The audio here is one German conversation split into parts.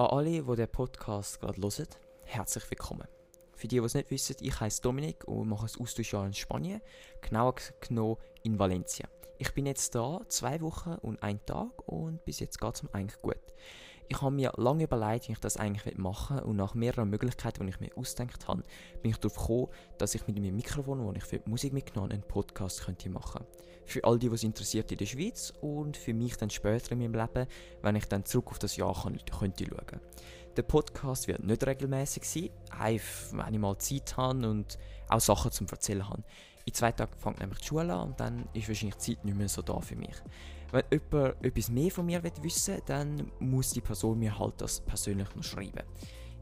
An alle, die den Podcast gerade hören, herzlich willkommen. Für die, die es nicht wissen, ich heiße Dominik und mache ein Austauschjahr in Spanien, genauer genommen in Valencia. Ich bin jetzt da zwei Wochen und einen Tag und bis jetzt geht es mir eigentlich gut. Ich habe mir lange überlegt, wie ich das eigentlich machen will und nach mehreren Möglichkeiten, die ich mir ausgedacht habe, bin ich darauf gekommen, dass ich mit meinem Mikrofon, das ich für die Musik mitgenommen habe, einen Podcast könnte machen Für all die, die es interessiert in der Schweiz und für mich dann später in meinem Leben, wenn ich dann zurück auf das Jahr kann, könnte schauen. Der Podcast wird nicht regelmäßig sein, einfach wenn ich mal Zeit habe und auch Sachen zum Erzählen habe. In zwei Tagen fängt nämlich die Schule an und dann ist wahrscheinlich die Zeit nicht mehr so da für mich. Wenn jemand etwas mehr von mir wissen will, dann muss die Person mir halt das persönlich noch schreiben.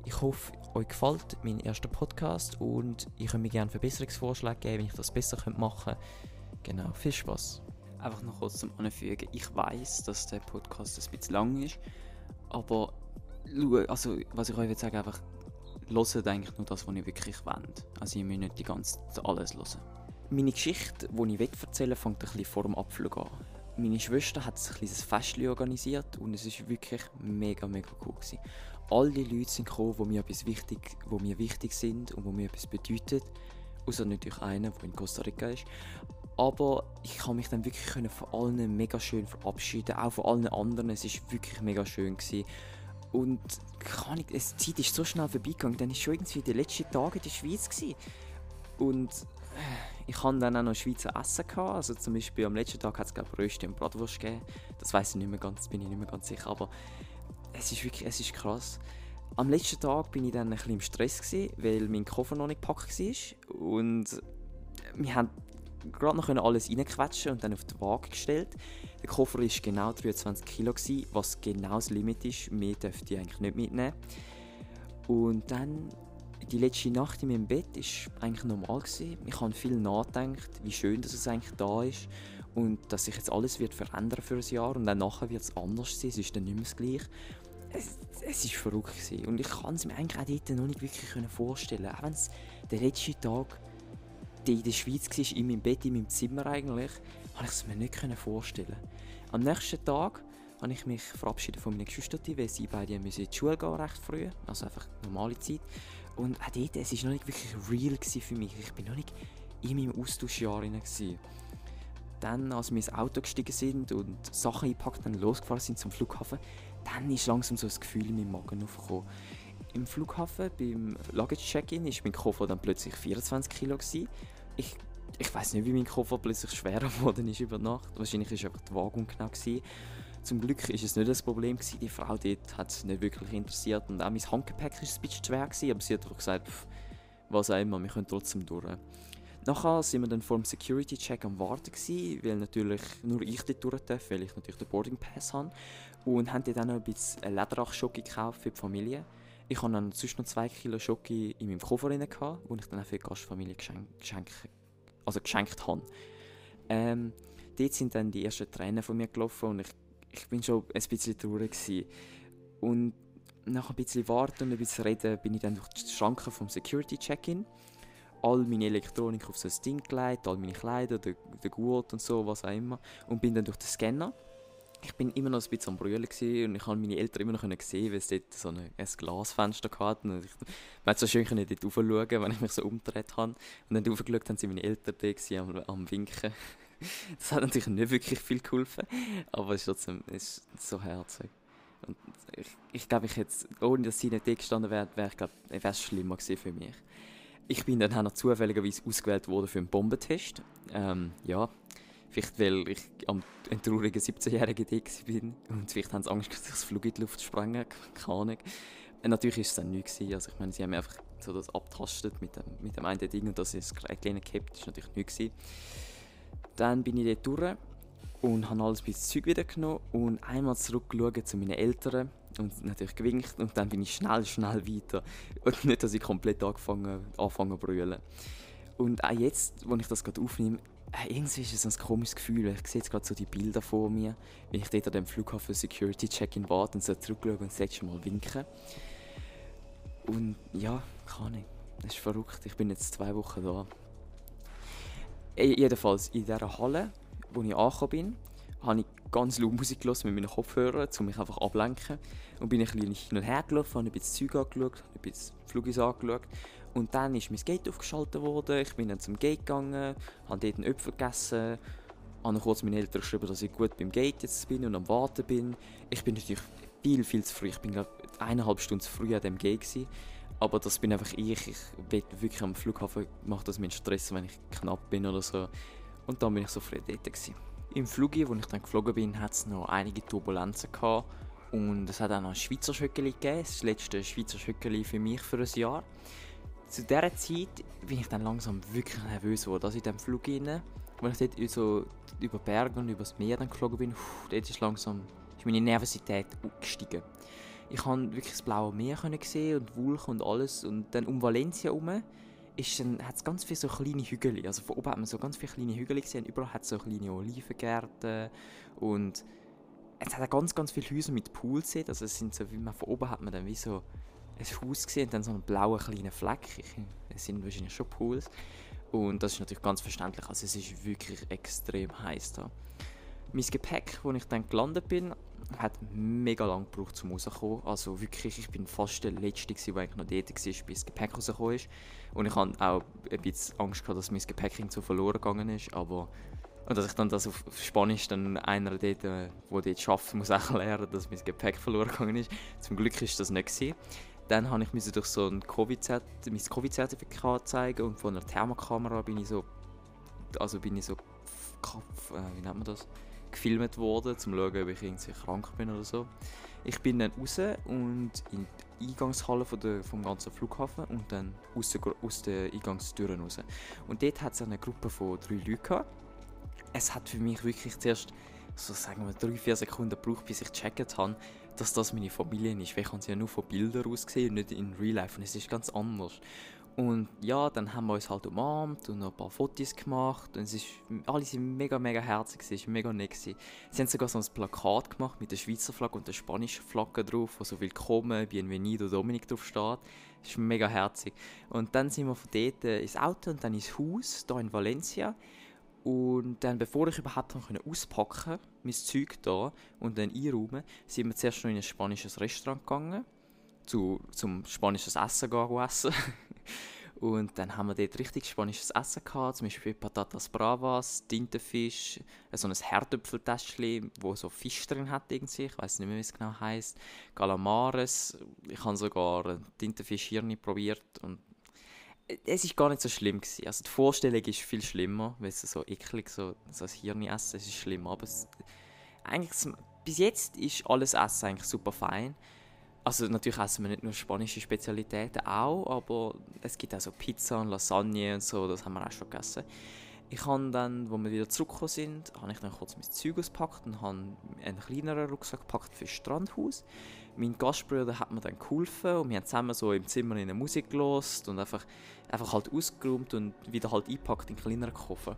Ich hoffe, euch gefällt mein erster Podcast und ich würde mir gerne Verbesserungsvorschläge geben, wenn ich das besser machen könnte. Genau, viel Spaß. Einfach noch kurz zum Anfügen. Ich weiß, dass der Podcast ein bisschen lang ist, aber also, was ich euch sagen einfach, hört eigentlich nur das, was ihr wirklich wollt. Also ihr müsst nicht die ganze alles hören. Meine Geschichte, die ich wegverzähle, fängt ein bisschen vor dem Abflug an meine Schwester hat ein kleines Fest organisiert und es ist wirklich mega, mega cool gewesen. All die Leute sind gekommen, die mir wichtig, wo mir wichtig sind und wo mir etwas bedeuten. Außer natürlich einer, der in Costa Rica ist. Aber ich kann mich dann wirklich von allen mega schön verabschieden, auch von allen anderen. Es ist wirklich mega schön gewesen. Und kann ich, die Zeit ist so schnell vorbeigegangen, dann war schon irgendwie der letzte Tag in der Schweiz gewesen. Und ich hatte dann auch noch Schweizer Essen. Gehabt. Also zum Beispiel am letzten Tag hat es glaube und Bratwurst gegeben. Das weiß ich nicht mehr ganz, bin ich nicht mehr ganz sicher. Aber es ist wirklich, es ist krass. Am letzten Tag bin ich dann ein bisschen im Stress gewesen, weil mein Koffer noch nicht gepackt war. Und wir haben gerade noch alles reinquetschen und dann auf die Waage gestellt. Der Koffer war genau 23 Kilo, gewesen, was genau das Limit ist. Mehr dürfte ich eigentlich nicht mitnehmen. Und dann die letzte Nacht in meinem Bett war eigentlich normal. Gewesen. Ich habe viel nachgedacht, wie schön dass es eigentlich da ist und dass sich jetzt alles wird verändern für ein Jahr und dann nachher wird es anders sein, es ist dann nicht mehr das Gleiche. Es, es ist verrückt gewesen. und ich kann es mir eigentlich auch dort noch nicht wirklich vorstellen, auch wenn es der letzte Tag in der Schweiz war, in meinem Bett, in meinem Zimmer eigentlich, habe ich es mir nicht vorstellen Am nächsten Tag habe ich mich verabschiedet von meinen Geschwistern, weil sie beide in die Schule gehen, recht früh, also einfach normale Zeit. Und auch dort, es war noch nicht wirklich real für mich. Ich bin noch nicht in meinem Austauschjahr rein. Dann, als wir ins Auto gestiegen sind und Sachen eingepackt und losgefahren sind zum Flughafen, dann ist langsam so ein Gefühl in meinem Magen aufgekommen. Im Flughafen, beim Luggage-Check-In, war mein Koffer dann plötzlich 24 Kilo. Gewesen. Ich, ich weiß nicht, wie mein Koffer plötzlich schwerer geworden ist über Nacht. Wahrscheinlich war einfach die Waage. Gewesen. Zum Glück war es nicht das Problem. Gewesen. Die Frau dort hat es nicht wirklich interessiert. Und auch mein Handgepäck war ein bisschen schwer, gewesen, aber sie hat einfach gesagt, pff, was auch immer, wir können trotzdem durch. Nachher sind wir dann vor dem Security-Check am Warten gewesen, weil natürlich nur ich dort durch darf, weil ich natürlich den Boarding Pass habe. Und haben dann noch ein bisschen Lederach-Schoki gekauft für die Familie. Ich hatte dann sonst noch zwei Kilo Schoki in meinem Koffer drin, den ich dann auch für die Gastfamilie geschenkt, geschenkt, also geschenkt habe. Ähm, dort sind dann die ersten Tränen von mir gelaufen und ich ich bin schon ein bisschen traurig gewesen. Und nach ein bisschen warten und ein bisschen reden bin ich dann durch die Schranken vom Security Check-in. All meine Elektronik auf so ein Ding gelegt, all meine Kleider, der, der Gurt und so, was auch immer. Und bin dann durch den Scanner. Ich bin immer noch ein bisschen am Brüllen und ich habe meine Eltern immer noch sehen, weil es dort so ein, ein Glasfenster hatte. Und ich, hat so schön dort raufschauen, wenn ich mich so umgedreht habe. Und dann raufgeschaut haben sie meine Eltern da am, am Winken. das hat natürlich nicht wirklich viel geholfen, aber es ist trotzdem ist so herzig. Und ich, ich glaube, ich ohne dass sie nicht da gestanden wäre, wäre es schlimmer gewesen für mich. Ich bin dann auch noch zufälligerweise ausgewählt worden für einen Bombentest. Ähm, ja, vielleicht weil ich am traurigen 17-jährigen Dick bin und vielleicht haben sie Angst, dass ich das Flug in die Luft sprengen, keine. Und natürlich war es dann nichts also ich meine, sie haben einfach so das abtastet mit dem, mit dem einen Ding und das ist kleine gehabt, das war natürlich nichts gewesen. Dann bin ich dort durch und habe alles bis Zeug wieder genommen und einmal zurückgeschaut zu meinen Eltern und natürlich gewinkt und dann bin ich schnell, schnell weiter. Und nicht, dass ich komplett angefangen, anfange zu brüllen. Und auch jetzt, wo ich das gerade aufnehme, äh, irgendwie ist es ein komisches Gefühl. Ich sehe jetzt gerade so die Bilder vor mir, wie ich dort an dem Flughafen Security Check-in warte und so zurückschaue und das letzte Mal winken. Und ja, kann ich. Das ist verrückt. Ich bin jetzt zwei Wochen da. Jedenfalls in dieser Halle, wo ich angekommen bin, habe ich ganz laut Musik gelassen mit meinen Kopfhörern, um mich einfach ablenken. Und bin ein bisschen hin und her gelaufen, habe ein bisschen Zeug angeschaut, ein bisschen Flugis angeschaut. Und dann ist mein Gate aufgeschaltet worden. Ich bin dann zum Gate gegangen, habe dort einen Äpfel gegessen, habe kurz meinen Eltern geschrieben, dass ich gut beim Gate jetzt bin und am Warten bin. Ich bin natürlich viel, viel zu früh. Ich bin glaube eineinhalb Stunden zu früh an dem Gate gewesen. Aber das bin einfach ich. Ich will wirklich am Flughafen macht das mir Stress, wenn ich knapp bin oder so. Und dann bin ich so früh dort gewesen. Im Flug, wo ich dann geflogen bin, hat es noch einige Turbulenzen gehabt. Und es hat auch noch ein Schweizer Schöckeli gegeben, das letzte Schweizer Schöckeli für mich für ein Jahr. Zu dieser Zeit bin ich dann langsam wirklich nervös geworden. Also in diesem Flug rein, als ich dort so über Berge und über das Meer dann geflogen bin, pff, dort ist langsam ist meine Nervosität gestiegen. Ich konnte wirklich das blaue Meer sehen und Wolken und alles. Und dann um Valencia herum hat es ganz viele so kleine Hügel. Also von oben hat man so ganz viele kleine Hügel gesehen. Überall hat es so kleine Olivengärten und es hat auch ganz, ganz viele Häuser mit Pools gesehen. Also es sind so, wie man von oben hat man dann wie so ein Haus gesehen und dann so einen blauen kleinen Fleck. Es sind wahrscheinlich schon Pools. Und das ist natürlich ganz verständlich. Also es ist wirklich extrem heiß da. Mein Gepäck, wo ich dann gelandet bin, hat mega lang gebraucht, zum rauszukommen. Also wirklich, ich bin fast der Letzte, der eigentlich noch dort war, bis das Gepäck rausgekommen ist. Und ich hatte auch ein bisschen Angst gehabt, dass mein Gepäck so verloren gegangen ist. Aber und dass ich dann das auf Spanisch dann einer dort, der dort arbeitet, muss erklären, dass mein Gepäck verloren gegangen ist. Zum Glück ist das nicht gewesen. Dann habe ich durch so ein COVID mein Covid-Zertifikat zeigen und von einer Thermokamera bin ich so, also bin ich so, äh, wie nennt man das, gefilmt worden, um zu schauen, ob ich irgendwie krank bin oder so. Ich bin dann raus und in die Eingangshalle von der, vom ganzen Flughafen und dann aus der, aus der Eingangstür raus. Und dort hat es eine Gruppe von drei Leuten gehabt. Es hat für mich wirklich zuerst so sagen wir drei, vier Sekunden gebraucht, bis ich gecheckt habe, dass das meine Familie ist. Weil ich habe sie ja nur von Bildern ausgesehen und nicht in Real Life. Und es ist ganz anders. Und ja, dann haben wir uns halt umarmt und noch ein paar Fotos gemacht. Und es ist, alle sind mega, mega herzig, es war mega nett. Sie haben sogar so ein Plakat gemacht mit der Schweizer Flagge und der spanischen Flagge drauf, wo so Willkommen, Bienvenido, Dominik drauf steht. Das ist mega herzig. Und dann sind wir von dort ins Auto und dann ins Haus, hier in Valencia. Und dann, bevor ich überhaupt auspacken konnte, mein Zeug hier und dann einräumen, sind wir zuerst noch in ein spanisches Restaurant gegangen, zu, zum spanisches Essen gehen essen. Und dann haben wir dort richtig spanisches Essen gehabt, zum Beispiel Patatas Bravas, Tintenfisch, so ein Herdöpfeltäschchen, wo so Fisch drin hat irgendwie, ich weiß nicht mehr, wie es genau heißt, Calamares, ich habe sogar Tintenfisch-Hirni probiert und es ist gar nicht so schlimm gewesen. Also die Vorstellung ist viel schlimmer, weil es so eklig so, so ein Hirni essen, es ist schlimm, aber es, eigentlich bis jetzt ist alles Essen eigentlich super fein. Also natürlich essen wir nicht nur spanische Spezialitäten auch, aber es gibt auch so Pizza und Lasagne und so, das haben wir auch schon gegessen. Ich habe dann, als wir wieder zurückgekommen sind, habe ich dann kurz mein Zeug ausgepackt und habe einen kleineren Rucksack gepackt für das Strandhaus. Mein Gastbruder hat mir dann geholfen und wir haben zusammen so im Zimmer in der Musik gelost und einfach, einfach halt ausgeräumt und wieder halt eingepackt in kleineren Koffer.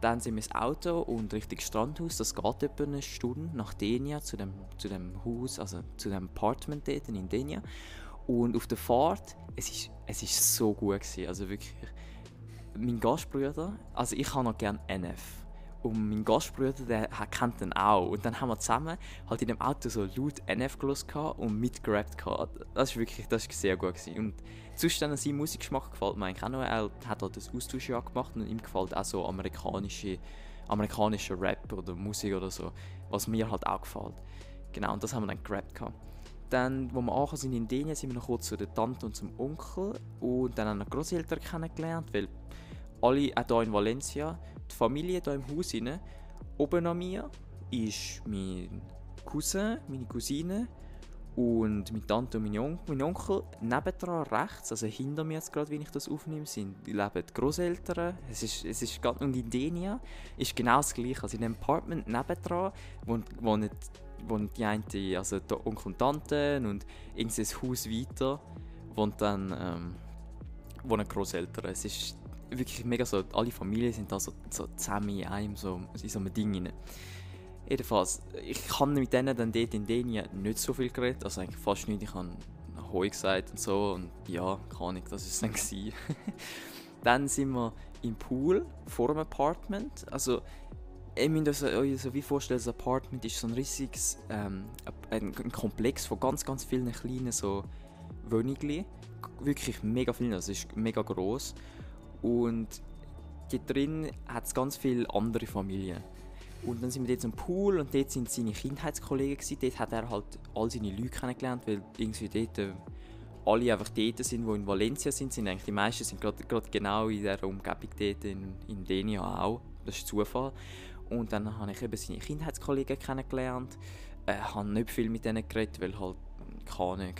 Dann sind wir ins Auto und Richtung Strandhaus. Das geht etwa eine Stunde nach Denia zu dem, zu dem Haus, also zu dem Apartment dort in Denia. Und auf der Fahrt, es ist, es ist so gut gewesen. Also wirklich, mein Gastbruder, also ich habe noch gerne NF. Und mein Gastbruder, der kennt den auch. Und dann haben wir zusammen halt in dem Auto so laut NF gelost und mitgerappt. Das ist wirklich, das ist sehr gut gewesen. Und sonst dann sein Musikgeschmack gefällt mir eigentlich auch noch. Er hat halt das Austauschjahr gemacht und ihm gefällt auch so amerikanische, amerikanischer Rap oder Musik oder so. Was mir halt auch gefällt. Genau, und das haben wir dann gerappt. Dann, als wir angekommen sind in Dänemark, sind wir noch kurz zu der Tante und zum Onkel und dann haben wir Großeltern kennengelernt, weil alle, auch hier in Valencia, die Familie hier im Haus rein, oben an mir ist mein Cousin, meine Cousine und meine Tante und mein, On mein Onkel. Nebendran rechts, also hinter mir jetzt gerade, wie ich das aufnehme, sind, leben die Großeltern. Es ist, es ist, und in Denia ist genau das Gleiche. Also in einem Apartment nebendran wohnt, wohnt, wohnt die eine, also die Onkel und Tante und irgendein Haus weiter wohnt dann ähm, wohnen Großeltern. Es ist wirklich mega so, alle Familien sind da so, so zusammen in einem, so, in so einem Ding rein. Jedenfalls, ich habe mit denen dann dort in Dänia nicht so viel geredet, also eigentlich fast nicht. Ich habe Hoi gesagt und so und ja, keine Ahnung, das war es dann. dann sind wir im Pool vor dem Apartment. Also, ihr müsst euch so wie vorstellen, das Apartment ist so ein riesiges ähm, ein, ein, Komplex von ganz, ganz vielen kleinen so Wohnungen. Wirklich mega viel, also es ist mega groß Und hier drin hat es ganz viele andere Familien. Und dann sind wir dort zum Pool und dort sind seine Kindheitskollegen gewesen. Dort hat er halt all seine Leute kennengelernt, weil irgendwie dort äh, alle einfach dort sind, die in Valencia sind. sind eigentlich die meisten sind gerade genau in dieser Umgebung dort in, in Denia auch. Das ist Zufall. Und dann habe ich eben seine Kindheitskollegen kennengelernt. Ich äh, habe nicht viel mit denen geredet, weil halt, keine Ahnung.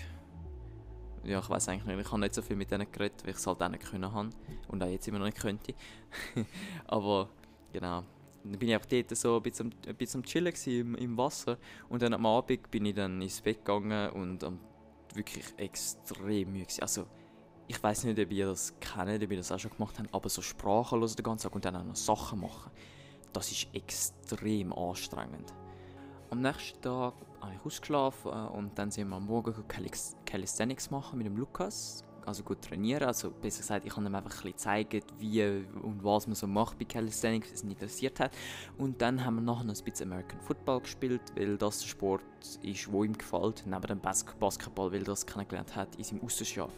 Ja, ich weiß eigentlich nicht. Ich habe nicht so viel mit denen geredet, weil ich es halt auch nicht können habe. Und auch jetzt immer noch nicht könnte. Aber, genau. Dann bin ich auch dort so ein bisschen, ein bisschen am Chillen im, im Wasser. Und dann am Abend bin ich dann ins Bett gegangen und um, wirklich extrem müde gewesen. Also, ich weiß nicht, ob ihr das kennt, ob ihr das auch schon gemacht habt, aber so hören den ganzen Tag und dann auch noch Sachen machen das ist extrem anstrengend. Am nächsten Tag ich ausgeschlafen äh, und dann sind wir am Morgen Calisthenics machen mit dem Lukas. Also gut trainieren. Also besser gesagt, ich habe ihm einfach ein bisschen gezeigt, wie und was man so macht bei Calisthenics, was ihn interessiert hat. Und dann haben wir nachher noch ein bisschen American Football gespielt, weil das der Sport ist, wo ihm gefällt. Neben dem Basketball, weil er das kennengelernt hat in seinem Austauschjahr.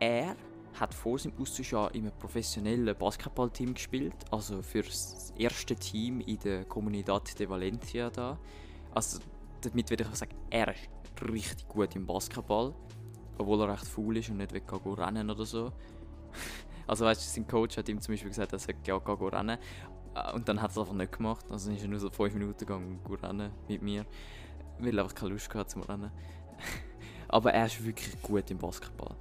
Er hat vor seinem Austauschjahr in einem professionellen Basketballteam gespielt, also für das erste Team in der Comunidad de Valencia da. Also damit würde ich sagen, er ist richtig gut im Basketball, obwohl er recht faul ist und nicht will gehen rennen oder so. Also weißt du, sein Coach hat ihm zum Beispiel gesagt, er soll ja gehen rennen äh, und dann hat er es einfach nicht gemacht. Also ist er nur so fünf Minuten gegangen rennen mit mir, weil er einfach keine Lust hatte zum Rennen. Aber er ist wirklich gut im Basketball.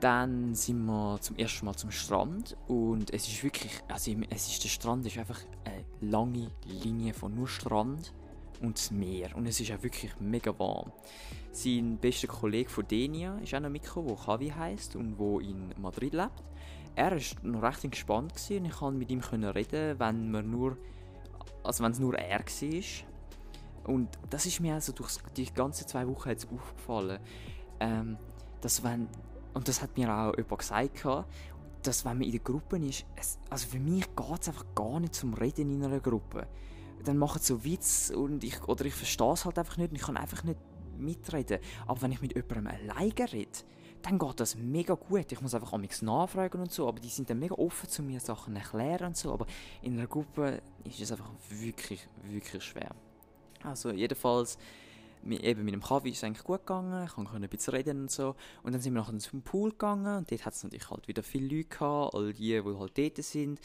Dann sind wir zum ersten Mal zum Strand und es ist wirklich, also es ist, der Strand ist einfach eine lange Linie von nur Strand und das Meer und es ist auch wirklich mega warm. Sein bester Kollege von Denia ist auch noch mitgekommen, der Javi heisst und wo in Madrid lebt. Er war noch recht gespannt und ich konnte mit ihm reden, wenn man nur, also wenn es nur er war. Und das ist mir also durch die ganzen zwei Wochen jetzt aufgefallen, ähm, dass wenn und das hat mir auch jemand gesagt, dass wenn man in der Gruppe ist, es, also für mich geht es einfach gar nicht zum Reden in einer Gruppe. Dann machen sie so Witz und ich, oder ich verstehe es halt einfach nicht und ich kann einfach nicht mitreden. Aber wenn ich mit jemandem alleine rede, dann geht das mega gut. Ich muss einfach nichts nachfragen und so, aber die sind dann mega offen zu mir, Sachen erklären und so. Aber in einer Gruppe ist es einfach wirklich, wirklich schwer. Also jedenfalls eben mit dem Kaffee ist es eigentlich gut gegangen, ich konnte ein bisschen reden und so. Und dann sind wir nachher zum Pool gegangen und dort hat es natürlich halt wieder viele Leute gehabt, all die, die halt dort sind.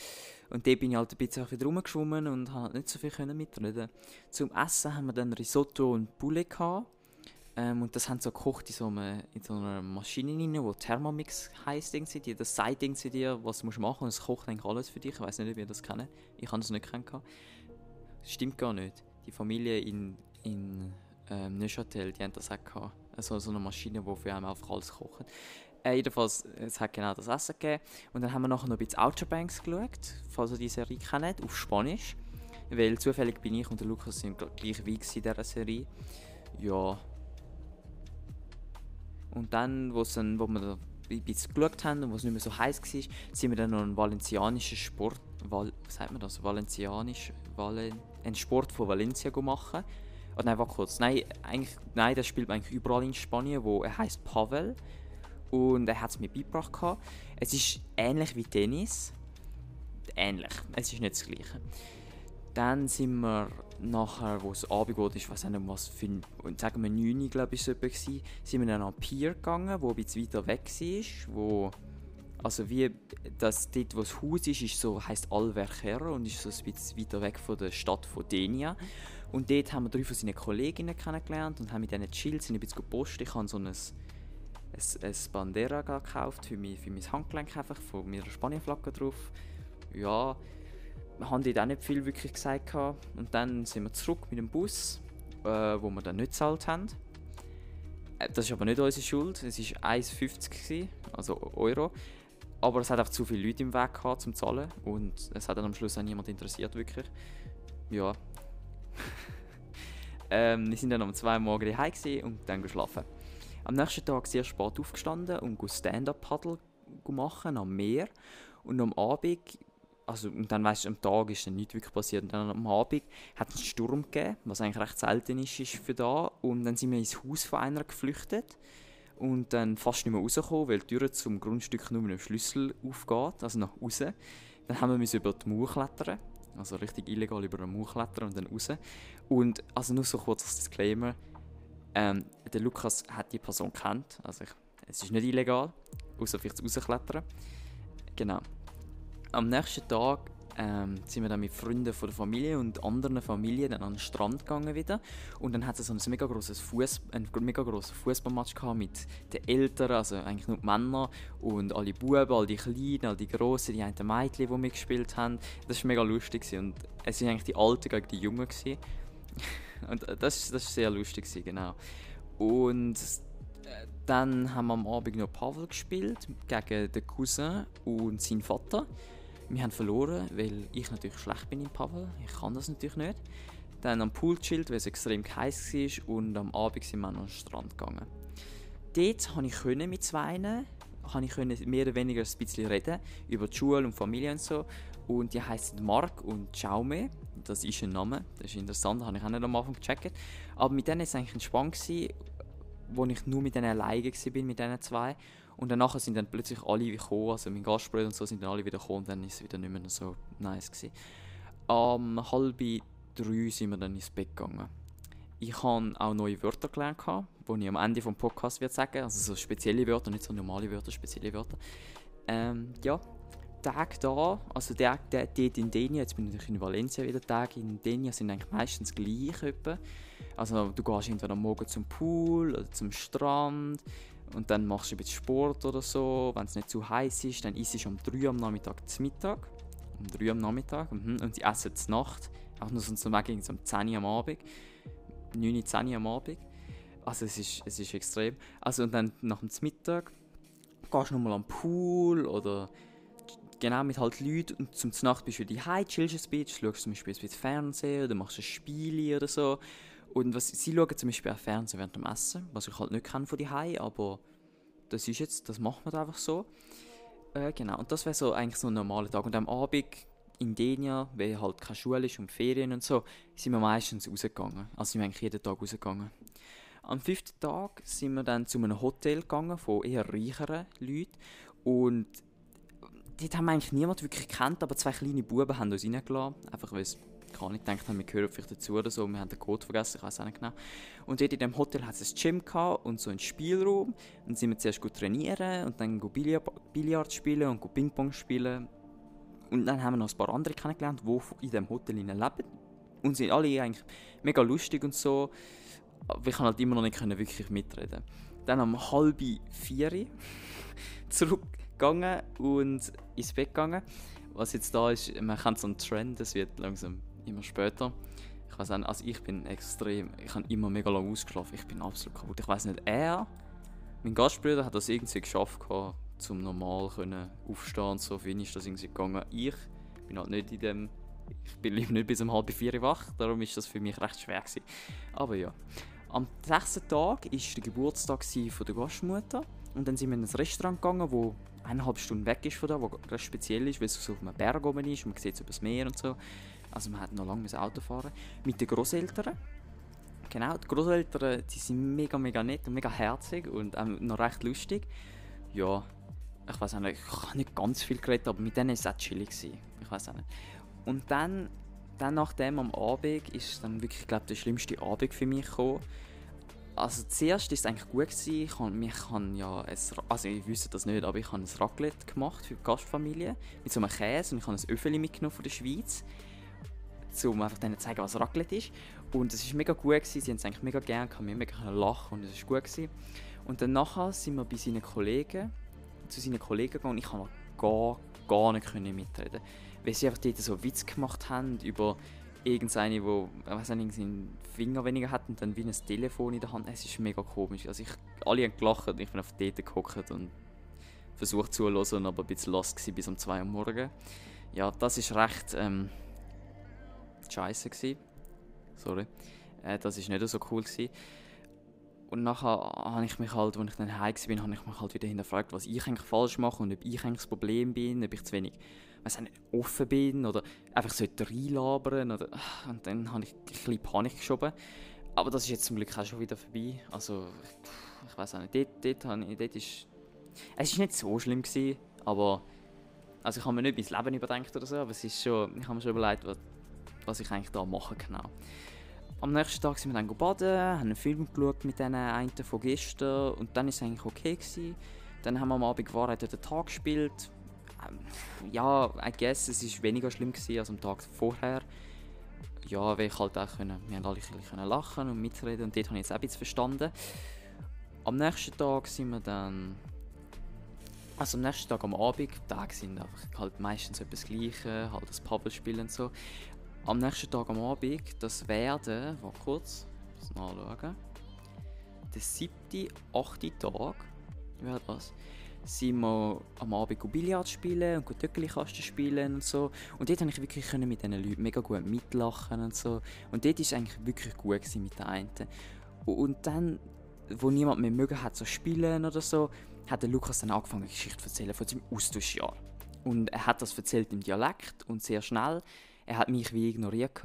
Und dort bin ich halt ein bisschen wieder rumgeschwommen und konnte nicht so viel können mitreden. Zum Essen haben wir dann Risotto und Poulet gehabt. Ähm, und das haben so gekocht in so, einer, in so einer Maschine rein, die Thermomix heisst. Irgendwie. Das sagt irgendwie dir, was du machen musst und es kocht eigentlich alles für dich. Ich weiß nicht, ob ihr das kennt. Ich habe das nicht kennen. Stimmt gar nicht. Die Familie in, in ähm, Neuchâtel, die haben das auch gehabt. Also so eine Maschine, die für einen einfach alles kocht. Äh, jedenfalls, es hat genau das Essen gegeben. Und dann haben wir nachher noch ein bisschen Outer Banks geschaut, falls ihr die Serie kennt, auf Spanisch. Weil zufällig bin ich und Lukas sind gleich wie in dieser Serie. Ja. Und dann, wo's dann wo wir ein bisschen geschaut haben und wo es nicht mehr so heiß war, sind wir dann noch einen valencianischen Sport, Val, was sagt man das, valencianisch, Valen, einen Sport von Valencia machen Oh, nein, warte kurz. Nein, eigentlich, nein, das spielt man eigentlich überall in Spanien, wo er heißt Pavel. Und er hat es mir beigebracht. Es ist ähnlich wie Tennis. Ähnlich. Es ist nicht das Gleiche. Dann sind wir nachher, wo es Abend ich weiß nicht was für, sagen wir 9 glaube ich, so war, sind wir dann an Pier gegangen, wo ein bisschen weiter weg war, wo also wie das dort, wo das Haus ist, ist so, heisst Alvercher und ist so ein bisschen weiter weg von der Stadt von Denia. Und dort haben wir drei von seinen Kolleginnen kennengelernt und haben mit denen chillt, sind ein bisschen gepostet. Ich habe so ein, ein, ein Bandera gekauft für mein, für mein Handgelenk einfach, von meiner Spanienflagge drauf. Ja, wir haben dort auch nicht viel wirklich gesagt. Und dann sind wir zurück mit dem Bus, äh, wo wir dann nicht gezahlt haben. Äh, das ist aber nicht unsere Schuld, es war 1,50, also Euro. Aber es hat auch zu viele Leute im Weg gehabt, zum Zahlen und es hat dann am Schluss auch niemand interessiert wirklich. Ja, ähm, wir sind dann um zwei Morgen daheim und dann geschlafen. Am nächsten Tag sehr spät aufgestanden und Stand-up-Paddle machen am Meer. Und am Abend, also, und dann weißt du, am Tag ist dann nichts wirklich passiert. Und dann am Abend hat es einen Sturm gegeben, was eigentlich recht selten ist, ist für da. Und dann sind wir ins Haus von einer geflüchtet und dann fast nicht mehr rausgekommen, weil die Tür zum Grundstück nur mit einem Schlüssel aufgeht, also nach außen. Dann haben wir über die Mauer klettern, also richtig illegal über eine Mauer klettern und dann raus. Und also nur so kurz als Disclaimer, ähm, der Lukas hat die Person kennt, also ich, es ist nicht illegal, außer vielleicht rausklettern. Genau. Am nächsten Tag ähm, sind wir dann mit Freunden von der Familie und anderen Familien dann an den Strand gegangen wieder. Und dann hat es so ein mega grosses Fuß, ein mega grosser Fußballmatch mit den Eltern, also eigentlich nur die Männer und alle Buben, all die Kleinen, all die Grossen, die einen Mädchen, die mitgespielt haben. Das war mega lustig und es waren eigentlich die Alten gegen die Jungen und das, das war sehr lustig genau. Und äh, dann haben wir am Abend noch Pavel gespielt gegen den Cousin und seinen Vater. Wir haben verloren, weil ich natürlich schlecht bin im Pavel. Ich kann das natürlich nicht. Dann am Pool chillt, weil es extrem heiß war und am Abend sind wir an den Strand gegangen. Dort konnte ich mit zwei habe ich mehr oder weniger ein bisschen reden über die Schule und Familie und so. Und die heißen Mark und Jaume. Das ist ein Name, das ist interessant, das habe ich auch nicht am Anfang gecheckt. Aber mit denen war es eigentlich entspannt, wo ich nur mit denen alleine war, mit diesen zwei. Und danach sind dann plötzlich alle gekommen, also mein Gastbruder und so sind dann alle wieder gekommen und dann ist es wieder nicht mehr so nice gewesen. Um, halb drei sind wir dann ins Bett gegangen. Ich habe auch neue Wörter gelernt, die ich am Ende des Podcasts werde sagen also so spezielle Wörter, nicht so normale Wörter, spezielle Wörter. Ähm, ja, Tage da, also der, der, dort in Denia, jetzt bin ich in Valencia wieder, Tage in Denia sind eigentlich meistens gleich etwa. Also du gehst entweder am Morgen zum Pool oder zum Strand und dann machst du ein bisschen Sport oder so. Wenn es nicht zu heiß ist, dann isst du um 3 am Nachmittag zum Mittag. Um 3 am Nachmittag. Mhm. Und sie essen zur Nacht. Auch nur so zum Weg um 10 Uhr am Abend. 9, 10 Uhr am Abend. Also es ist, es ist extrem. Also und dann nach dem Mittag gehst du nochmal am Pool oder genau mit halt Leuten und zum Nacht bist du wieder heim, chillst ein bisschen, schaust zum Beispiel ein bisschen Fernsehen oder machst ein Spiel oder so. Und was, sie schauen zum Beispiel auch Fernsehen während dem Essen, was ich halt nicht kann von die aber das ist jetzt, das macht man einfach so. Äh, genau, und das wäre so eigentlich so ein normaler Tag. Und am Abend in Denia, weil halt keine Schule ist und Ferien und so, sind wir meistens rausgegangen. Also sind wir eigentlich jeden Tag rausgegangen. Am fünften Tag sind wir dann zu einem Hotel gegangen von eher reicheren Leuten und dort haben wir eigentlich niemand wirklich gekannt, aber zwei kleine Buben haben uns reingelassen, einfach weil es kann nicht gedacht wir gehören vielleicht dazu oder so, wir haben den Code vergessen, ich weiß auch nicht genau. Und dort in dem Hotel hat es ein Gym gehabt und so einen Spielraum. Und sind wir zuerst gut trainieren und dann Billard, Billard spielen und Ping-Pong spielen. Und dann haben wir noch ein paar andere kennengelernt, die in diesem Hotel leben. Und sind alle eigentlich mega lustig und so. Aber ich halt immer noch nicht wirklich mitreden. Dann um halb vier zurückgegangen und ins Bett gegangen. Was jetzt da ist, man kennt so einen Trend, es wird langsam immer später. Ich weiß nicht, also ich bin extrem, ich habe immer mega lange ausgeschlafen, ich bin absolut kaputt. Ich weiß nicht, er, mein Gastbruder hat das irgendwie geschafft, zum normal können aufstehen und so, für ist das irgendwie gegangen. Ich bin halt nicht in dem, ich bin nicht bis um halb vier wach, darum ist das für mich recht schwer gewesen. Aber ja. Am sechsten Tag war der Geburtstag von der Gastmutter und dann sind wir in ein Restaurant gegangen, wo eineinhalb Stunden weg ist von da, wo recht speziell ist, weil es so auf einem Berg oben ist und man sieht es über das Meer und so. Also man hat noch lange Auto fahren. Mit den Großeltern. Genau, die Großeltern, die sind mega, mega nett und mega herzig und ähm, noch recht lustig. Ja, ich weiß auch nicht, ich habe nicht ganz viel geredet, aber mit denen war es auch chillig. Gewesen. Ich weiß auch nicht. Und dann, dann nach dem am Abend ist dann wirklich, glaube der schlimmste Abend für mich gekommen. Also zuerst war es eigentlich gut gewesen. Ich habe, mich kann ja ein, also ich wüsste das nicht, aber ich habe ein Raclette gemacht für die Gastfamilie mit so einem Käse und ich habe ein Öffeli mitgenommen von der Schweiz um einfach denen zu zeigen, was Raclette ist. Und es war mega gut, gewesen. sie haben es eigentlich mega gerne, haben mega lachen und es war gut. Gewesen. Und dann sind wir bei seinen Kollegen, zu seinen Kollegen gegangen und ich konnte gar, gar nicht mitreden. Weil sie einfach dort so Witz gemacht haben über irgendeine, wo weiß nicht, seinen Finger weniger hat und dann wie ein Telefon in der Hand. Es ist mega komisch. Also ich, alle haben gelacht und ich bin auf dort gehockt und versucht zuzuhören, aber ein bisschen lost bis um 2 Uhr morgens. Ja, das ist recht... Ähm, scheiße gewesen. Sorry. Äh, das ist nicht so cool gewesen. und nachher habe ich mich halt, als ich dann heim bin, habe ich mich halt wieder hinterfragt, was ich eigentlich falsch mache und ob ich eigentlich das Problem bin, ob ich zu wenig weiß offen bin oder einfach so reinlabern oder und dann habe ich ein bisschen Panik geschoben. Aber das ist jetzt zum Glück auch schon wieder vorbei. Also ich, ich weiß auch nicht, dort, dort, ich, dort ist es ist nicht so schlimm gewesen, aber also ich habe mir nicht mein Leben überdenkt oder so, aber es ist schon, ich habe mir schon überlegt, was, was ich eigentlich da mache genau. Am nächsten Tag sind wir dann baden, haben einen Film geschaut mit den einen von gestern und dann war es eigentlich okay. Gewesen. Dann haben wir am Abend gewartet, den Tag gespielt. Ähm, ja, I guess, es war weniger schlimm gewesen als am Tag vorher. Ja, weil ich halt auch können, wir haben alle ein bisschen lachen und mitreden und dort habe ich jetzt auch bisschen verstanden. Am nächsten Tag sind wir dann also am nächsten Tag am Abend, die Tage sind einfach halt meistens etwas Gleiche, halt das Paddle spielen und so am nächsten Tag am Abend, das werden, war kurz, das nachschauen, der siebte, achte Tag, wäre das, sind wir am Abend Billard spielen und Töckelkasten spielen und so. Und dort konnte ich wirklich mit diesen Leuten mega gut mitlachen und so. Und dort war es eigentlich wirklich gut mit den einen. Und dann, wo niemand mehr mögen hat, so spielen oder so, hat der Lukas dann angefangen, eine Geschichte zu erzählen von seinem Austauschjahr. Und er hat das erzählt im Dialekt und sehr schnell. Er hat mich wie ignoriert.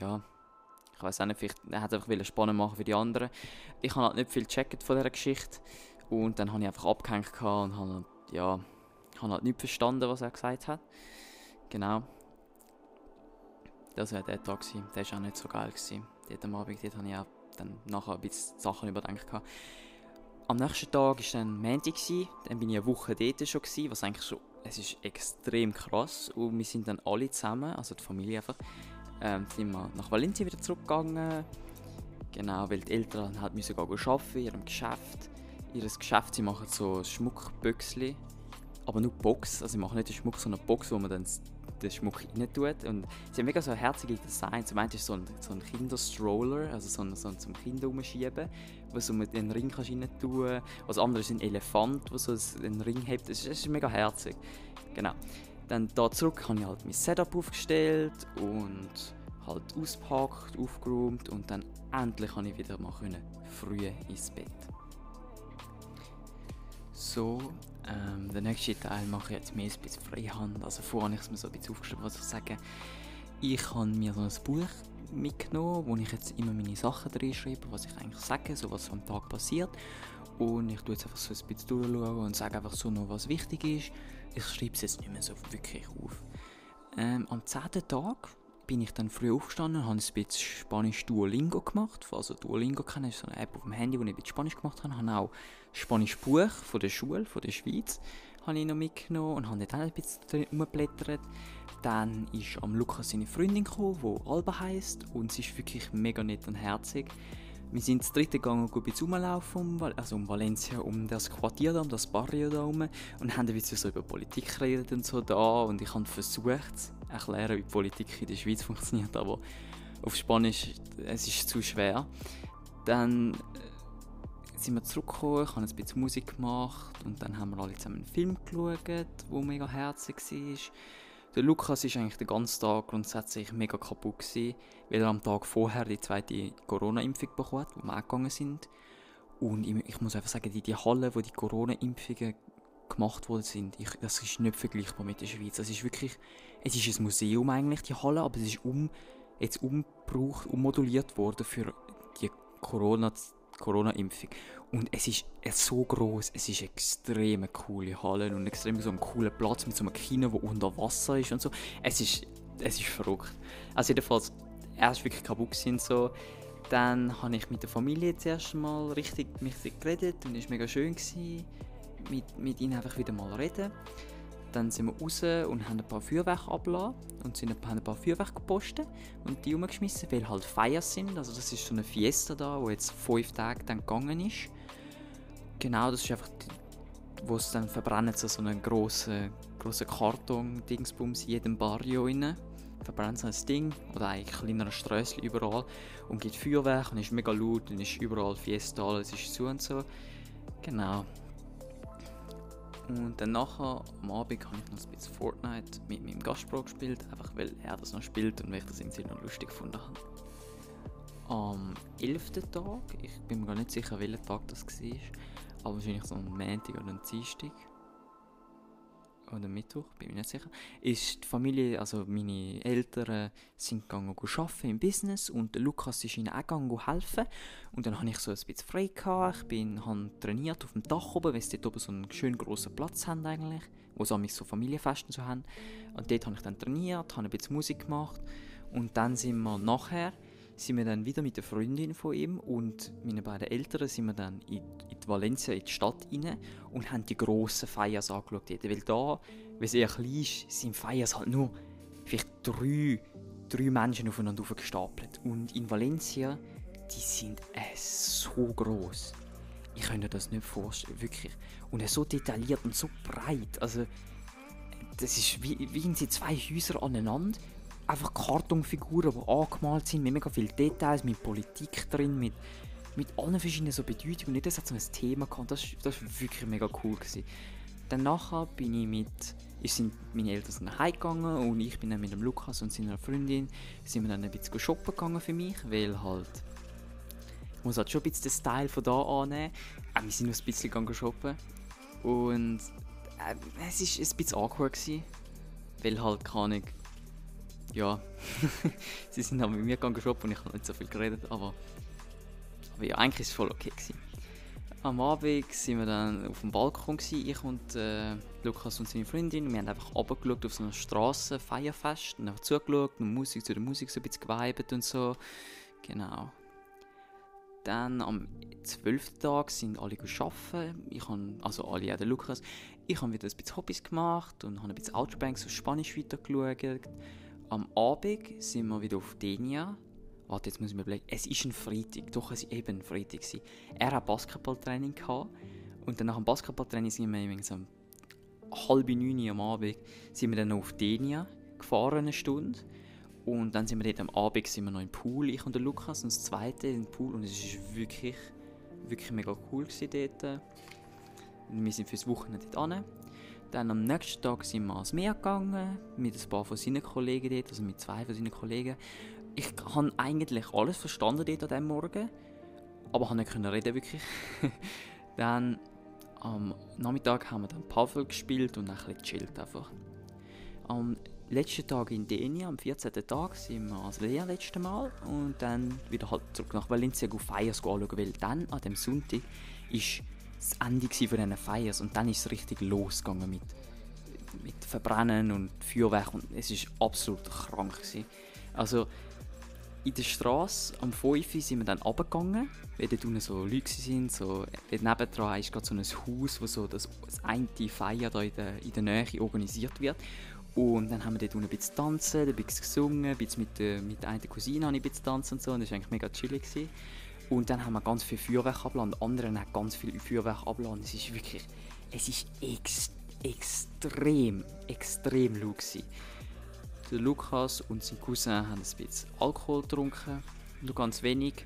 Ja, ich weiß auch nicht, vielleicht, er hat einfach spannend machen für die anderen. Ich habe halt nicht viel gecheckt von dieser Geschichte. Und dann habe ich einfach abgehängt und habe, ja, habe halt nicht verstanden, was er gesagt hat. Genau. Das war der Tag. Gewesen. Der war auch nicht so geil. Gewesen. Dort am Abend dort habe ich auch dann nachher ein bisschen Sachen überdenkt. Am nächsten Tag war dann Montag. Dann bin ich eine Woche dort schon, gewesen, was eigentlich schon es ist extrem krass und wir sind dann alle zusammen, also die Familie einfach, ähm, sind wir nach Valencia wieder zurückgegangen. Genau, weil die Eltern halt müssen gehen arbeiten in ihrem Geschäft. Ihres Geschäft, sie machen so Schmuckböckchen, aber nur Box, also sie machen nicht den Schmuck, sondern eine Box, wo man dann den Schmuck rein tut. Und sie haben mega so herzige Designs. Zum einen ist so ein, so ein Kinderstroller, also so ein, so ein zum Kinder umschieben, wo du mit den Ring rein tun. Was anderes ist ein Elefant, der so einen Ring hat. Das ist, mega herzig. Genau. Dann da zurück habe ich halt mein Setup aufgestellt und halt auspackt, aufgeräumt und dann endlich kann ich wieder mal früh ins Bett. So, ähm, den nächsten Teil mache ich jetzt mehr ein bisschen Freihand. Also vorher habe ich es mir so ein bisschen aufgeschrieben, was ich sage. Ich habe mir so ein Buch mitgenommen, wo ich jetzt immer meine Sachen drin schreibe, was ich eigentlich sage, so was am Tag passiert. Und ich tue jetzt einfach so ein bisschen durchschauen und sage einfach so noch, was wichtig ist. Ich schreibe es jetzt nicht mehr so wirklich auf. Ähm, am 10. Tag bin ich dann früh aufgestanden und habe ein bisschen Spanisch Duolingo gemacht. Also Duolingo kennen ist so eine App auf dem Handy, wo ich ein bisschen Spanisch gemacht habe. Ich habe auch Spanisch Buch von der Schule, von der Schweiz, habe ich noch mitgenommen und habe dort ein bisschen rumblättert. Dann ist am Lukas seine Freundin gekommen, die Alba heisst und sie ist wirklich mega nett und herzig. Wir sind das dritte gegangen, ein bisschen rumlaufen, also um Valencia, um das Quartier da, um das Barrio da rum und haben ein bisschen so über Politik geredet und so da und ich habe versucht erklären, wie Politik in der Schweiz funktioniert, aber auf Spanisch, es ist zu schwer. Dann sind wir zurückgekommen, ich habe ein bisschen Musik gemacht und dann haben wir alle zusammen einen Film geschaut, der mega herzig war. Der Lukas war eigentlich den ganzen Tag grundsätzlich mega kaputt, gewesen, weil er am Tag vorher die zweite Corona-Impfung bekommen hat, wo wir auch gegangen sind. Und ich, ich, muss einfach sagen, die, die Halle, wo die Corona-Impfungen gemacht worden sind, ich, das ist nicht vergleichbar mit der Schweiz. Das ist wirklich, es ist ein Museum eigentlich, die Halle, aber es ist um, jetzt umgebraucht, ummoduliert worden für die Corona Corona-Impfung. Und es ist so groß, es ist extrem coole Halle und extrem so ein cooler Platz mit so einem Kino, wo unter Wasser ist und so. Es ist, es ist verrückt. Also jedenfalls, er ist wirklich kaputt gewesen, so. Dann habe ich mit der Familie zuerst mal richtig, richtig geredet und es war mega schön, gewesen, mit, mit ihnen einfach wieder mal reden. Dann sind wir raus und haben ein paar Feuerwerke abgelassen und sind ein paar Feuerwerke gepostet und die umgeschmissen, weil halt Feier sind. Also das ist so eine Fiesta da, wo jetzt fünf Tage dann gegangen ist. Genau, das ist einfach, wo es dann verbrennen, so, so einen grossen, grossen Karton-Dingsbums in jedem Barrio rein. Verbrennt so ein Ding oder ein kleinerer Strössli überall und gibt Feuerwerk und ist mega laut und ist überall Fiesta, alles ist zu und so. Genau, und dann nachher, am Abend, habe ich noch ein bisschen Fortnite mit meinem Gastbro gespielt, einfach weil er das noch spielt und weil ich das irgendwie noch lustig gefunden habe. am 11. Tag, ich bin mir gar nicht sicher, welcher Tag das war, aber wahrscheinlich so ein Montag oder ein Dienstag oder Mittwoch, bin mir nicht sicher, ist die Familie, also meine Eltern sind gegangen arbeiten im Business und Lukas ist ihnen auch gegangen helfen. Und dann hatte ich so ein bisschen frei gehabt. ich bin, habe trainiert auf dem Dach oben, weil sie dort oben so einen schönen grossen Platz haben eigentlich, wo sie so Familienfesten so haben. Und dort habe ich dann trainiert, habe ein bisschen Musik gemacht. Und dann sind wir nachher sind wir dann wieder mit der Freundin von ihm und meinen beiden Eltern sind wir dann in, in die Valencia, in die Stadt rein und haben die grossen Feiers angeschaut. Weil da, weil es eher klein ist, sind Feiers halt nur vielleicht drei, drei Menschen aufeinander gestapelt. Und in Valencia, die sind äh, so groß. Ich könnte das nicht vorstellen, wirklich. Und so detailliert und so breit. Also, das ist wie, wie sind zwei Häuser aneinander einfach Kartonfiguren, die angemalt sind, mit mega vielen Details, mit Politik drin, mit, mit allen verschiedenen so Bedeutungen. Und das hat so ein Thema gehabt. Das, war wirklich mega cool. Gewesen. Dann bin ich mit, ich sind meine Eltern sind heimgegangen und ich bin dann mit dem Lukas und seiner Freundin sind wir dann ein bisschen shoppen gegangen für mich, weil halt ich muss halt schon ein bisschen den Style von da annehmen. Äh, wir sind noch ein bisschen gegangen shoppen und äh, es war ein bisschen awkward gewesen, weil halt keine ja, sie sind dann mit mir shoppen und ich habe nicht so viel geredet, aber, aber ja, eigentlich war es voll okay. Gewesen. Am Abend waren wir dann auf dem Balkon, gewesen, ich und äh, Lukas und seine Freundin. Wir haben einfach runtergeschaut auf so einer Straße, Feierfest, und einfach zugeschaut und Musik zu der Musik so ein bisschen geweibt und so. Genau. Dann am 12. Tag sind alle arbeiten. Ich habe, also alle, auch der Lukas. Ich habe wieder ein bisschen Hobbys gemacht und habe ein bisschen Outerbanks auf Spanisch weitergeschaut. Am Abend sind wir wieder auf Denia. Warte, jetzt muss ich mir überlegen. Es ist ein Freitag. Doch, es war eben ein Freitag. Er hat Basketballtraining gehabt. Und dann nach dem Basketballtraining sind wir übrigens um halb neun am Abend sind wir dann auf Denia gefahren, eine Stunde. Und dann sind wir dort am Abend sind wir noch im Pool, ich und der Lukas, und das zweite im Pool. Und es war wirklich, wirklich mega cool dort. Wir sind fürs Wochenende dort hin. Dann am nächsten Tag sind wir ans Meer gegangen, mit ein paar von seinen Kollegen dort, also mit zwei von seinen Kollegen. Ich habe eigentlich alles verstanden dort an diesem Morgen, aber habe nicht reden wirklich. dann am Nachmittag haben wir dann Puzzle gespielt und ein bisschen gechillt einfach. Am letzten Tag in Denia, am 14. Tag, sind wir als Lea letzte Mal und dann wieder halt zurück nach Valencia go Feiers anschauen, weil dann, an dem Sonntag, ist das Ende von diesen Feiers und dann ist es richtig losgegangen mit, mit Verbrennen und Feuerwerk und es war absolut krank. Gewesen. Also in der Straße am 5 sind wir dann runtergegangen, weil dort unten so Leute sind, so, dort nebendran ist gerade so ein Haus, wo so das, das eine Feier da in der, in der Nähe organisiert wird und dann haben wir dort unten ein bisschen tanzen, ein bisschen gesungen, ein bisschen mit, der, mit der Cousine habe ich ein bisschen tanzen und so und das war eigentlich mega chillig. Gewesen. Und dann haben wir ganz viel Feuerwerk abgeladen. Andere haben ganz viel Feuerwerk abgeladen. Es ist wirklich, es ist ex extrem, extrem laut. Der Lukas und sein Cousin haben ein bisschen Alkohol getrunken, nur ganz wenig.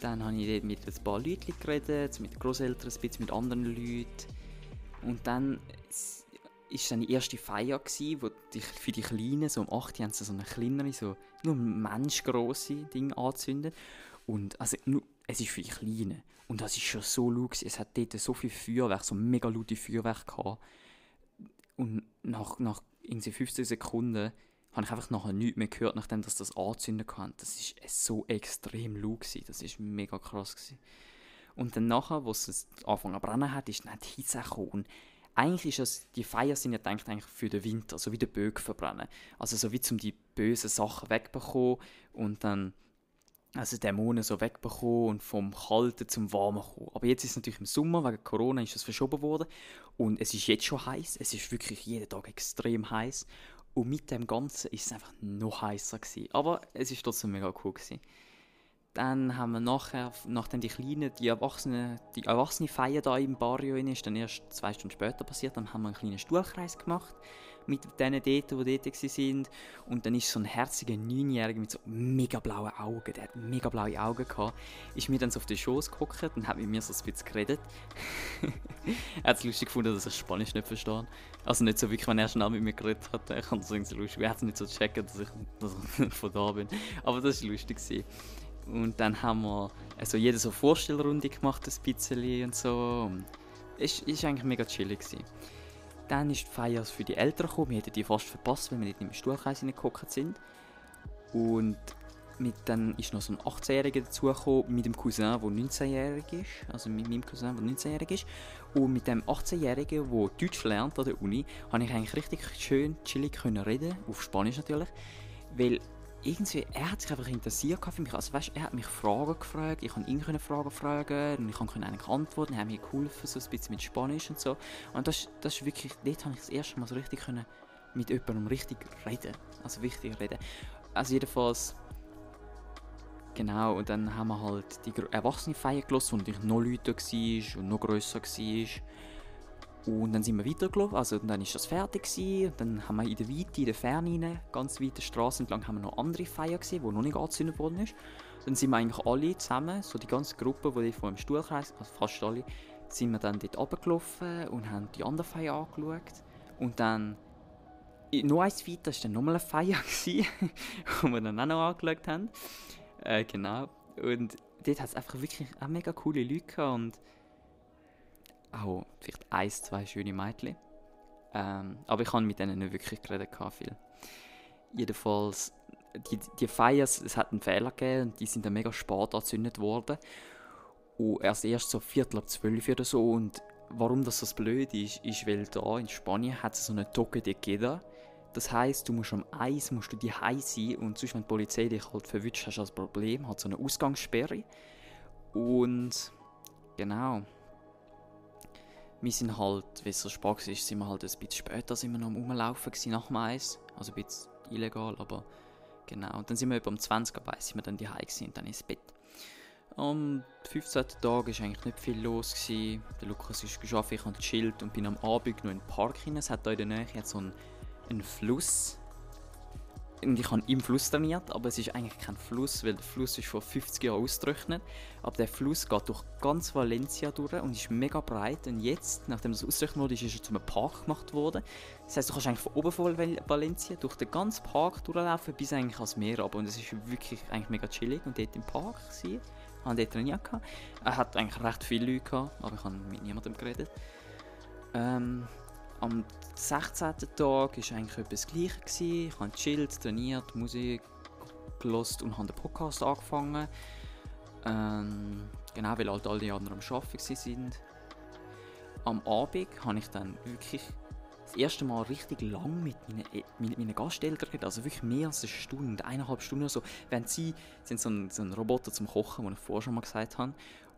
Dann habe ich mit ein paar Leuten geredet, mit Großeltern, ein bisschen mit anderen Leuten. Und dann war es die erste Feier, gewesen, wo die, für die Kleinen, so um 8 Uhr, haben sie so eine kleinere, so nur menschgrosse Ding angezündet. Und also, es ist für die Kleinen. Und das ist schon so laut. Es hat dort so viel Feuerwerk, so mega laute Feuerwerk gehabt. Und nach, nach irgendwie 15 Sekunden habe ich einfach nachher nichts mehr gehört, nachdem dass das anzünden kann. Das ist so extrem laut. Das ist mega krass gewesen. Und dann nachher, wo es angefangen zu brennen hat, ist dann die Hitze gekommen. Eigentlich ist es, die Feier sind ja gedacht eigentlich für den Winter, so wie der Bögen verbrennen. Also so wie zum die bösen Sachen wegbekommen und dann also Dämonen so wegbekommen und vom Kalten zum Warmen kommen. Aber jetzt ist es natürlich im Sommer, wegen Corona ist das verschoben worden und es ist jetzt schon heiß. Es ist wirklich jeden Tag extrem heiß und mit dem Ganzen ist es einfach noch heißer gewesen. Aber es ist trotzdem mega cool gewesen. Dann haben wir nachher, nachdem die kleinen, die Erwachsenen, die Erwachsene Feier da im Barrio ist, dann erst zwei Stunden später passiert, dann haben wir einen kleinen Stuhlkreis gemacht mit denen dort, die dort waren. Und dann ist so ein herziger Neunjähriger mit so mega blauen Augen, der hat mega blaue Augen gehabt, ist mir dann so auf den Schoß geguckt und hat mit mir so ein bisschen geredet. er hat es lustig gefunden, dass ich Spanisch nicht verstehe. Also nicht so wirklich, wenn er schnell mit mir geredet hat, ich fand es irgendwie lustig. Er hat es nicht so checken, dass ich, dass ich von da bin. Aber das war lustig. Gewesen. Und dann haben wir also jeder so Vorstellrunde gemacht, ein bisschen und so. Es war eigentlich mega chillig. Gewesen. Dann ist die Feier für die Eltern gekommen. Wir hätten die fast verpasst, wenn wir nicht im Stuhlkreis hineingehockt sind. Und mit, dann ist noch so ein 18-Jähriger dazugekommen mit dem Cousin, der 19-jährig ist. Also mit meinem Cousin, der 19-jährig ist. Und mit dem 18-Jährigen, der Deutsch lernt an der Uni, konnte ich eigentlich richtig schön chillig reden. Auf Spanisch natürlich. Weil irgendwie, er hat sich einfach interessiert für mich. Also weißt, er hat mich Fragen gefragt, ich konnte ihn Fragen fragen und ich konnte eigentlich antworten. Er hat mir geholfen, so ein bisschen mit Spanisch und so. Und das, das ist wirklich, dort habe ich das erste Mal so richtig können mit jemandem richtig reden. Also wichtig reden. Also jedenfalls, genau, und dann haben wir halt die Erwachsenenfeier gelassen, wo natürlich noch Leute war und noch grösser war. Und dann sind wir weitergelaufen, also dann ist das fertig gewesen. dann haben wir in der Weite, in der Ferne, ganz weite Straße entlang, haben wir noch andere Feier gesehen, die noch nicht angezündet worden ist. Dann sind wir eigentlich alle zusammen, so die ganze Gruppe, die vor dem Stuhlkreis, also fast alle, sind wir dann dort runtergelaufen und haben die andere Feier angeschaut. Und dann, noch eins weiter, war dann nochmal eine Feier, die wir dann auch noch angeschaut haben. Äh, genau. Und dort hat es einfach wirklich auch mega coole Leute gehabt und auch vielleicht ein, zwei schöne Mädchen. Ähm, aber ich habe mit denen nicht wirklich geredet, viel. Jedenfalls, die, die Feiers, es hat einen Fehler gegeben und die sind dann mega spät angezündet worden. Und erst erst so Viertel ab zwölf oder so. Und warum das so blöd ist, ist, weil da in Spanien hat es so eine Toque Queda. Das heisst, du musst am Eis musst du die sein und sonst, wenn die Polizei dich halt verwünscht, hast du das Problem, hat so eine Ausgangssperre. Und genau, wir sind halt, wie es so spät war, sind wir halt ein bisschen später sind wir noch am Rumlaufen nach dem Eis. Also ein bisschen illegal, aber genau. Und dann sind wir etwa um 20 Uhr sind wir dann die und dann ins Bett. Am 15. Tag war eigentlich nicht viel los. Gewesen. Der Lukas ist geschafft, ich habe gechillt und bin am Abend noch in den Park hinein. Es hat hier in der Nähe so einen, einen Fluss und ich habe im Fluss trainiert, aber es ist eigentlich kein Fluss, weil der Fluss ist vor 50 Jahren ausgetrocknet. Aber der Fluss geht durch ganz Valencia durch und ist mega breit. Und jetzt, nachdem es ausgetrocknet wurde, ist er zu einem Park gemacht worden. Das heißt, du kannst eigentlich von oben von Valencia durch den ganzen Park durchlaufen bis eigentlich ans Meer runter. Und es ist wirklich eigentlich mega chillig. Und dort im Park ich habe dort trainiert. Er hat eigentlich recht viele Leute gehabt, aber ich habe mit niemandem geredet. Ähm, am 16. Tag war eigentlich etwas Gleiches. Ich habe chillt, trainiert, Musik gelost und habe den Podcast angefangen. Ähm, genau, weil halt alle die anderen am Arbeiten sind. Am Abend habe ich dann wirklich das erste Mal richtig lang mit meinen, e, mit meinen Gasteltern geredet, also wirklich mehr als eine Stunde, eineinhalb Stunden oder so. Während sie, sind so ein, so ein Roboter zum Kochen, den ich vorher schon mal gesagt habe,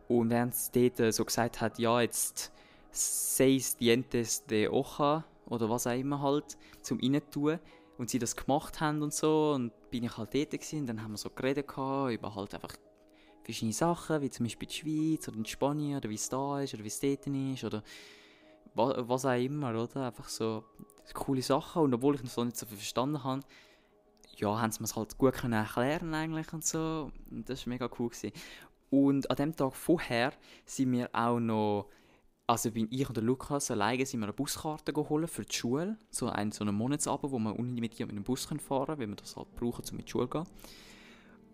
und während sie dort so gesagt hat, ja, jetzt seis dientes de hoja oder was auch immer halt, zum tun und sie das gemacht haben und so und bin ich halt dort gewesen, dann haben wir so geredet über halt einfach verschiedene Sachen, wie zum Beispiel die Schweiz oder in Spanien oder wie es da ist oder wie es dort ist oder was auch immer, oder? Einfach so coole Sachen und obwohl ich das noch nicht so viel verstanden habe, ja, haben sie mir es halt gut können erklären eigentlich und so und das war mega cool gewesen. Und an dem Tag vorher sind wir auch noch also bin ich und der Lukas alleine sind wir eine Buskarte geholt für die Schule. So einen, so einen Monatsabend, wo wir unlimitiert mit dem Bus fahren können, weil wir das halt brauchen, um in die Schule zu gehen.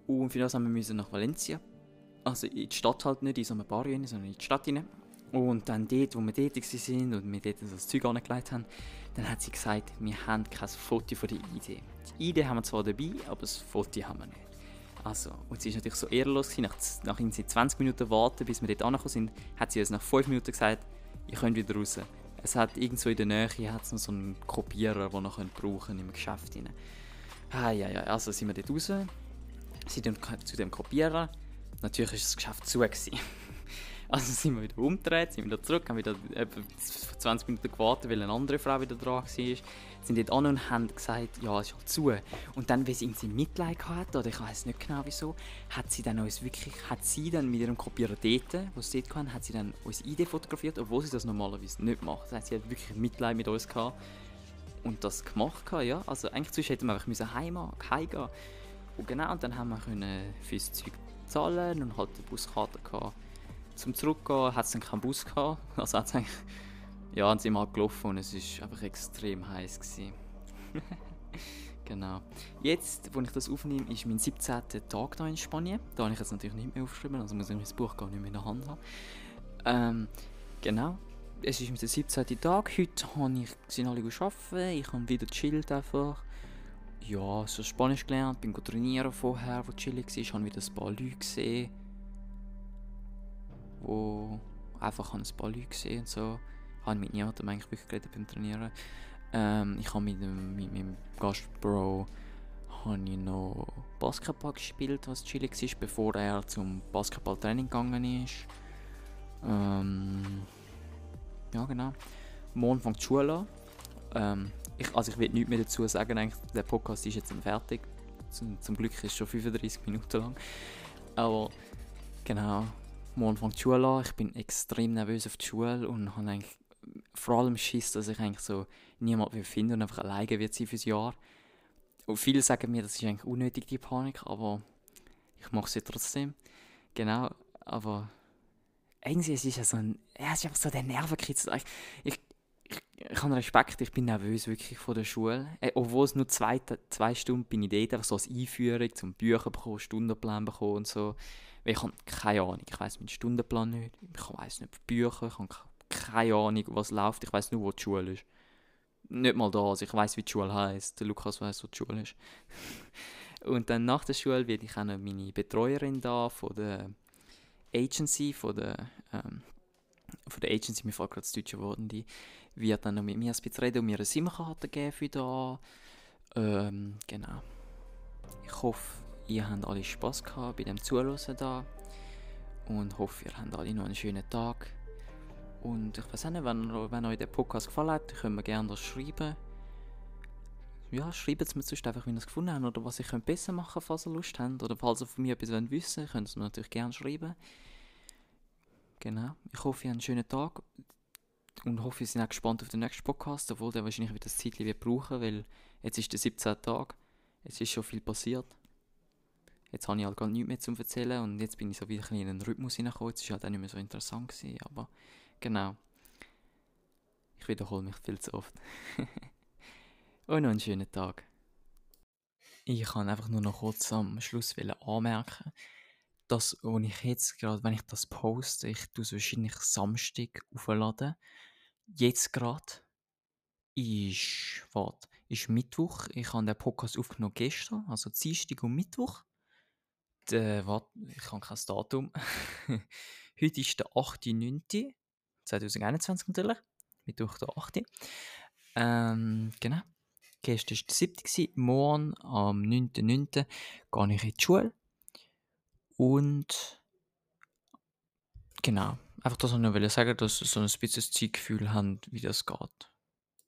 Und für das haben wir nach Valencia. Also in die Stadt halt nicht, in so einem Bar rein, sondern in die Stadt rein. Und dann dort, wo wir dort waren und wir dort das Zeug angelegt haben, dann hat sie gesagt, wir haben kein Foto von der ID. Die ID haben wir zwar dabei, aber das Foto haben wir nicht. Also, und sie war natürlich so ehrlos, nach, nach 20 Minuten warten, bis wir dort angekommen sind, hat sie uns nach 5 Minuten gesagt, ihr könnt wieder raus. Es hat irgendwo in der Nähe hat's noch so einen Kopierer, den ihr brauchen im Geschäft. Rein. Ah, ja, ja, also sind wir dort raus, sind zu dem Kopierer. Natürlich war das Geschäft zu. Gewesen. Also sind wir wieder umgedreht, sind wieder zurück, haben wieder etwa 20 Minuten gewartet, weil eine andere Frau wieder dran war. Sind dort an und haben gesagt, ja, es ist halt zu. Und dann, weil sie irgendwie Mitleid hatte, oder ich weiß nicht genau wieso, hat sie dann uns wirklich, hat sie dann mit ihrem Kopierer dort, wo sie dort hatten, hat sie dann uns ID fotografiert, obwohl sie das normalerweise nicht macht. Das heißt, sie hat wirklich Mitleid mit uns gehabt und das gemacht gehabt, ja. Also eigentlich hätten wir einfach müssen heim, heimgehen Und genau, und dann haben wir können für das Zeug zahlen und halt die Buskarte gehabt zum Zurückgehen hat es dann keinen Bus gehabt. Also hat's eigentlich, ja, dann sind wir halt gelaufen und es war einfach extrem heiß. Genau. Jetzt, wo ich das aufnehme, ist mein 17. Tag hier in Spanien. Da habe ich jetzt natürlich nicht mehr aufgeschrieben, also muss ich mein Buch gar nicht mehr in der Hand haben. Ähm, genau. Es ist der 17. Tag. Heute habe ich, sind alle arbeiten. Ich habe wieder chillt einfach. Ja, so Spanisch gelernt, bin trainieren vorher, wo chillig war. Ich habe wieder ein paar Leute gesehen. Wo einfach ein paar Leute gesehen und so. Habe mit niemandem eigentlich wirklich geredet beim Trainieren. Ähm, ich habe mit, mit meinem Gastbro habe ich noch Basketball gespielt, was chillig war, bevor er zum Basketballtraining gegangen ist. Ähm, ja, genau. Morgen fängt die Schule an. Ähm, ich, also ich will nichts mehr dazu sagen, eigentlich, der Podcast ist jetzt fertig. Zum, zum Glück ist es schon 35 Minuten lang. Aber genau, morgen fängt die Schule an. Ich bin extrem nervös auf die Schule und habe eigentlich vor allem Schiss, dass ich eigentlich so niemanden finde und einfach alleine wird sein fürs Jahr. Und viele sagen mir, das ist eigentlich unnötig, die Panik, aber ich mache sie trotzdem. Genau, aber irgendwie es ist ja so ein, ja, es ist einfach so der Nervenkitzel. Ich, ich, ich, ich habe Respekt, ich bin nervös wirklich vor der Schule. Äh, obwohl es nur zwei, zwei Stunden bin ich dort, einfach so als Einführung, zum Bücher bekommen, Stundenplan bekommen und so. Ich habe keine Ahnung, ich weiß meinen Stundenplan nicht, ich weiß nicht Bücher, ich habe keine Ahnung, was läuft. Ich weiß nur, wo die Schule ist. Nicht mal da, also ich weiß, wie die Schule heißt. Lukas weiß, wo die Schule ist. und dann nach der Schule werde ich auch noch meine Betreuerin da von der Agency, von der, ähm, von der Agency, mir fällt gerade das deutsche Wort, die wird dann noch mit mir ein bisschen reden und mir eine SIM-Karte geben für da. Ähm, genau. Ich hoffe, ihr habt alle Spaß gehabt bei dem Zuhören da und hoffe, ihr habt alle noch einen schönen Tag. Und ich weiß auch nicht, wenn, wenn euch der Podcast gefallen hat, könnt ihr gerne das schreiben. Ja, schreibt es mir sonst einfach, wie ihr es gefunden habt oder was ich besser machen könnte, falls ihr Lust habt. Oder falls ihr von mir etwas wissen wollt, könnt ihr es mir natürlich gerne schreiben. Genau. Ich hoffe, ihr habt einen schönen Tag und hoffe, ihr seid auch gespannt auf den nächsten Podcast, obwohl der wahrscheinlich wieder das Zeit wird brauchen, weil jetzt ist der 17. Tag. Es ist schon viel passiert. Jetzt habe ich halt gar nichts mehr zu erzählen und jetzt bin ich so wieder in einen Rhythmus hineingekommen. Jetzt war halt auch nicht mehr so interessant gewesen, aber Genau. Ich wiederhole mich viel zu oft. Und noch einen schönen Tag. Ich kann einfach nur noch kurz am Schluss anmerken, dass, wo ich jetzt gerade, wenn ich das poste, ich tue es wahrscheinlich Samstag aufladen. Jetzt gerade ist, warte, ist Mittwoch. Ich habe den Podcast aufgenommen gestern, also Dienstag und Mittwoch. Der, warte, ich habe kein Datum. Heute ist der 8.9. 2021 natürlich, Mittwoch der 8. Ähm, genau. Gestern war der 7. Morgen am 9.9. gehe ich in die Schule. Und genau, einfach das wollte ich noch sagen, dass ihr so ein bisschen das Zeitgefühl habt, wie das geht.